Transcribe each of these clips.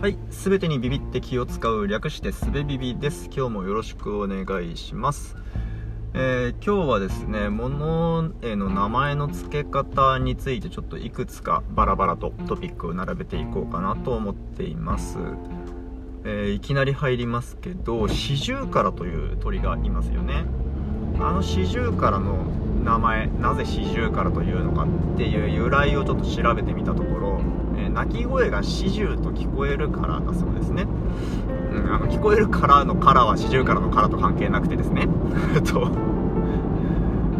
はい、すべてにビビって気を使う略してすべビビです。今日もよろしくお願いします。えー今日はですね、物への名前の付け方についてちょっといくつかバラバラとトピックを並べていこうかなと思っています。えーいきなり入りますけど、シジュウカラという鳥がいますよね。あのシジュウカラの名前、なぜシジュウカラというのかっていう由来をちょっと調べてみたところ、鳴き声が四十と聞こえるからだそうですね、うん、あの聞こえるからのからは四十からのからと関係なくてですね。え っと、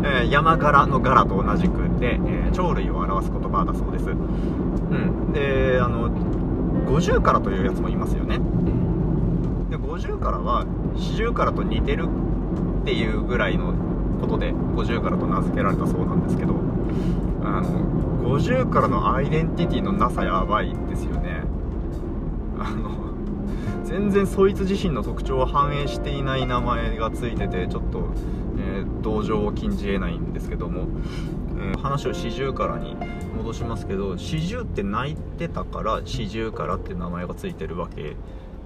えー山柄の柄と同じくで、えー鳥類を表す言葉だそうです、うん、であの五十からというやつもいますよね。で五十からは四十からと似てるっていうぐらいのことで五十からと名付けられたそうなんですけど。あの50からのアイデンティティのなさやばいですよね。あの全然そいつ自身の特徴を反映していない名前がついててちょっと、えー同情を禁じ得ないんですけども、えー話を四十からに戻しますけど四十って泣いてたから四十からって名前がついてるわけ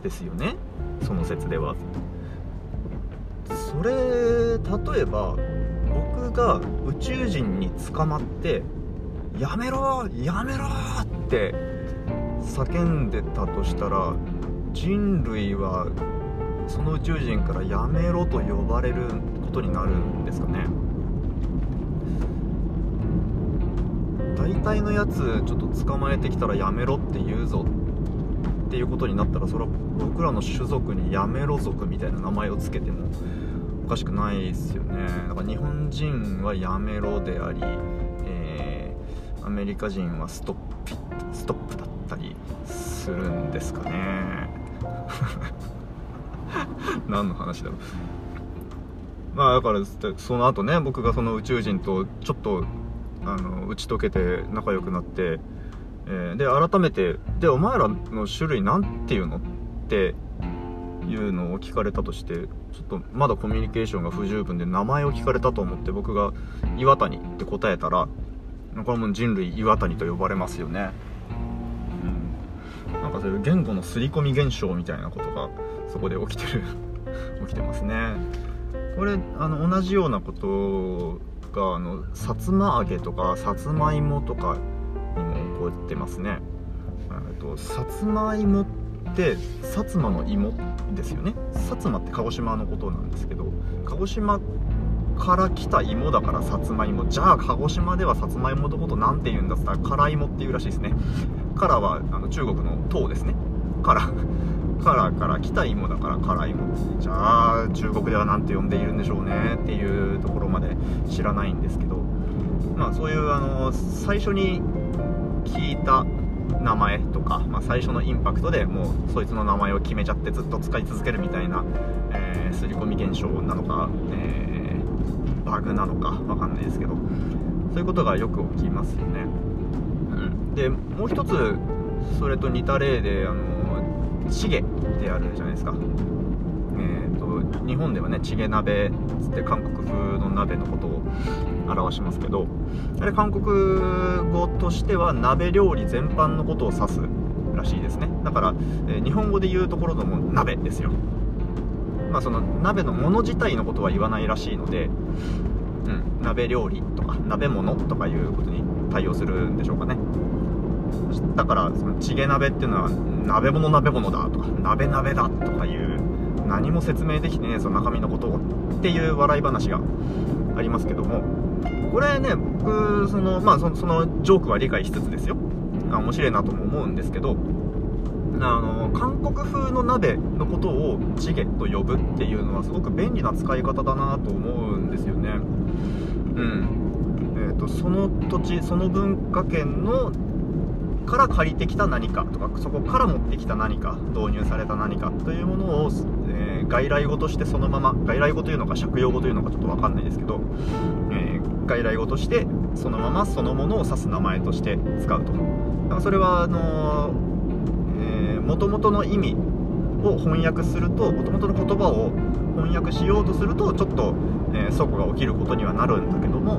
ですよね。その説では。それ例えばが宇宙人に捕まって「やめろやめろ!」って叫んでたとしたら人類はその宇宙人から「やめろ」と呼ばれることになるんですかね大体のやつちょっと捕まえてきたら「やめろ」って言うぞっていうことになったらそれは僕らの種族に「やめろ族」みたいな名前を付けてもおかしくないですよねだから日本人はやめろであり、えーアメリカ人はストップストップだったりするんですかね 何の話だろうまあだからその後ね僕がその宇宙人とちょっとあの打ち解けて仲良くなって、えーで改めて「でお前らの種類なんていうの?」っていうのを聞かれたとしてちょっとまだコミュニケーションが不十分で名前を聞かれたと思って僕が「岩谷」って答えたらこれはもう人類岩谷と呼ばれますよね。うん。なんかそういう言語の刷り込み現象みたいなことがそこで起きてる 起きてますね。これあの同じようなことがあのさつま揚げとかさつまいもとかにも起こってますね。えっとさつまいもって薩摩の芋ですよね。薩摩って鹿児島のことなんですけど鹿児島から来た芋だからさつまいもじゃあ鹿児島ではさつまいものことなんて言うんだっつったら辛芋っていうらしいですね。辛はあの中国の唐ですね。辛。辛からから来た芋だから辛芋。じゃあ中国では何て呼んでいるんでしょうねっていうところまで知らないんですけどまあそういうあの最初に聞いた名前とか、まあ、最初のインパクトでもうそいつの名前を決めちゃってずっと使い続けるみたいな、えー、刷り込み現象なのか、えーバグなのか分かんないですけどそういうことがよく起きますよね、うん、でもう一つそれと似た例であのチゲってあるじゃないですか、日本ではねチゲ鍋つって韓国風の鍋のことを表しますけどあれ韓国語としては鍋料理全般のことを指すらしいですね。だから、え日本語で言うところのも鍋ですよ。まあその鍋のもの自体のことは言わないらしいので、うん、鍋料理とか鍋物とかいうことに対応するんでしょうかね。だからそのチゲ鍋っていうのは鍋物鍋物だとか鍋鍋だとかいう何も説明できてねえその中身のことをっていう笑い話がありますけどもこれね僕そのまあそのそのジョークは理解しつつですよ。あ面白いなとも思うんですけどあの韓国風の鍋のことをチゲと呼ぶっていうのはすごく便利な使い方だなと思うんですよね。うん。えー、とその土地その文化圏のから借りてきた何かとかそこから持ってきた何か導入された何かというものを、外来語としてそのまま外来語というのか借用語というのかちょっと分かんないですけど、えー外来語としてそのままそのものを指す名前として使うとだからそれはあのもともとの意味を翻訳するともともとの言葉を翻訳しようとするとちょっと、えー、が起きることにはなるんだけども、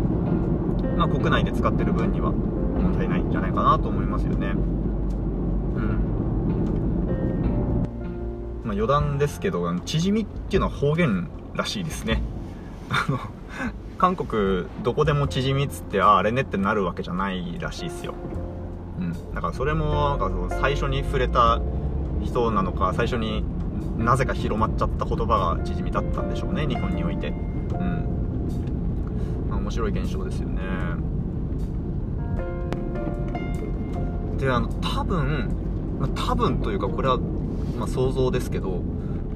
まあ、国内で使ってる分には問題ないんじゃないかなと思いますよね。余談ですけど縮みっていうのは方言らしいですね。あの韓国どこでも縮みっつってああれねってなるわけじゃないらしいですよ。うん。だからそれもなんか最初に触れた人なのか最初になぜか広まっちゃった言葉が縮みだったんでしょうね日本において。うん、まあ、面白い現象ですよね。であの多分、多分というかこれは、まあ、想像ですけど、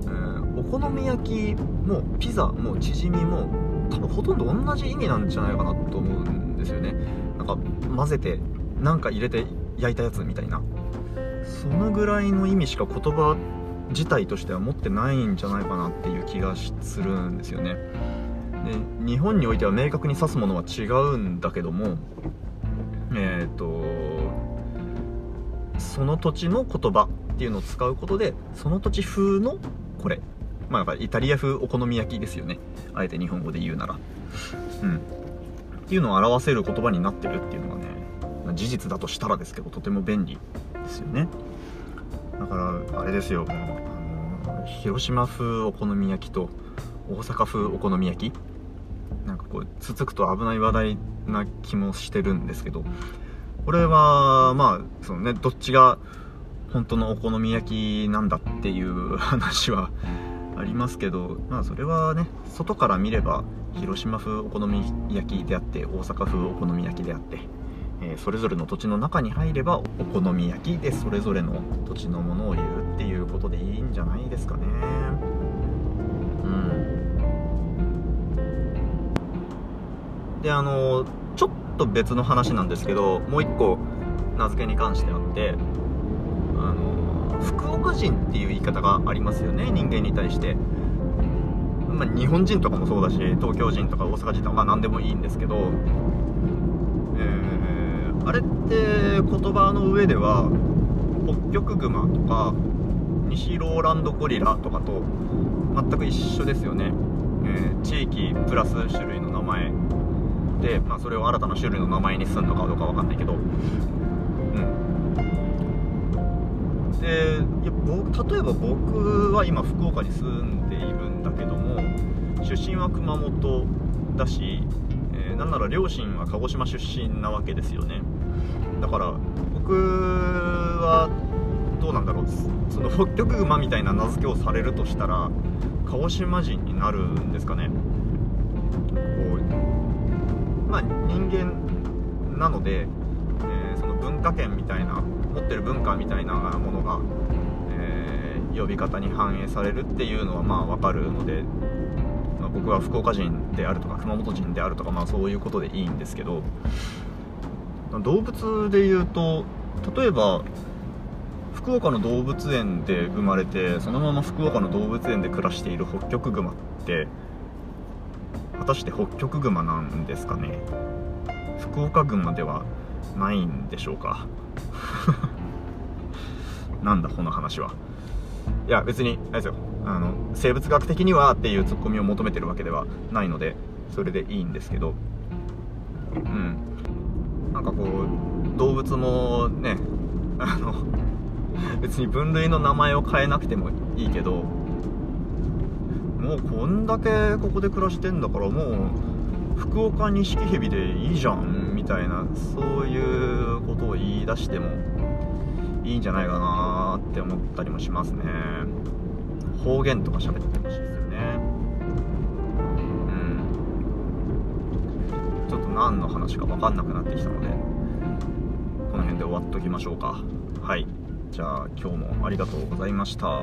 えー、お好み焼きもピザも縮みも多分ほとんど同じ意味なんじゃないかなと思うんですよね。なんか混ぜてなんか入れて焼いたやつみたいな。そのぐらいの意味しか言葉自体としては持ってないんじゃないかなっていう気がするんですよね。で日本においては明確に指すものは違うんだけどもえっ、ー、とその土地の言葉。っていうのを使うことでその土地風のこれ。まあイタリア風お好み焼きですよね。あえて日本語で言うなら。うん。っていうのを表せる言葉になってるっていうのがね事実だとしたらですけどとても便利ですよね。だからあれですよ。もうあの広島風お好み焼きと大阪風お好み焼き。なんかこうつつくと危ない話題な気もしてるんですけど。これはまあそのねどっちが本当のお好み焼きなんだっていう話はありますけどまあそれはね外から見れば広島風お好み焼きであって大阪風お好み焼きであってえー、それぞれの土地の中に入ればお好み焼きでそれぞれの土地のものを言うっていうことでいいんじゃないですかね。うん。であのちょっと別の話なんですけどもう一個名付けに関してあって福岡人っていう言い方がありますよね人間に対して。まあ、日本人とかもそうだし東京人とか大阪人とかまあ何でもいいんですけど。えあれって言葉の上では北極熊とか西ローランドゴリラとかと全く一緒ですよね、えー、地域プラス種類の名前。で、まあ、それを新たな種類の名前にするのかどうかわかんないけど。うん。でいや僕例えば僕は今福岡に住んでいるんだけども出身は熊本だし、えー、なんなら両親は鹿児島出身なわけですよね。だから僕はどうなんだろう。その北極馬みたいな名付けをされるとしたら鹿児島人になるんですかね。こうまあ人間なので、えー、その文化圏みたいな持ってる文化みたいなものが、えー、呼び方に反映されるっていうのはまあ分かるので、まあ、僕は福岡人であるとか熊本人であるとかまあそういうことでいいんですけど動物でいうと例えば福岡の動物園で生まれてそのまま福岡の動物園で暮らしているホッキョクグマって果たしてホッキョクグマなんですかね？福岡グマではないんでしょうか？なんだこの話は。いや別にあれですよ。あの生物学的にはっていうツッコミを求めてるわけではないのでそれでいいんですけど。うん。なんかこう動物もねあの別に分類の名前を変えなくてもいいけどもうこんだけここで暮らしてんだからもう福岡錦蛇でいいじゃんみたいなそういうことを言い出してもいいんじゃないかなって思ったりもしますね。方言とか喋ってほしいですよね。うん。ちょっと何の話か分かんなくなってきたのでこの辺で終わっときましょうか。はい。じゃあ今日もありがとうございました。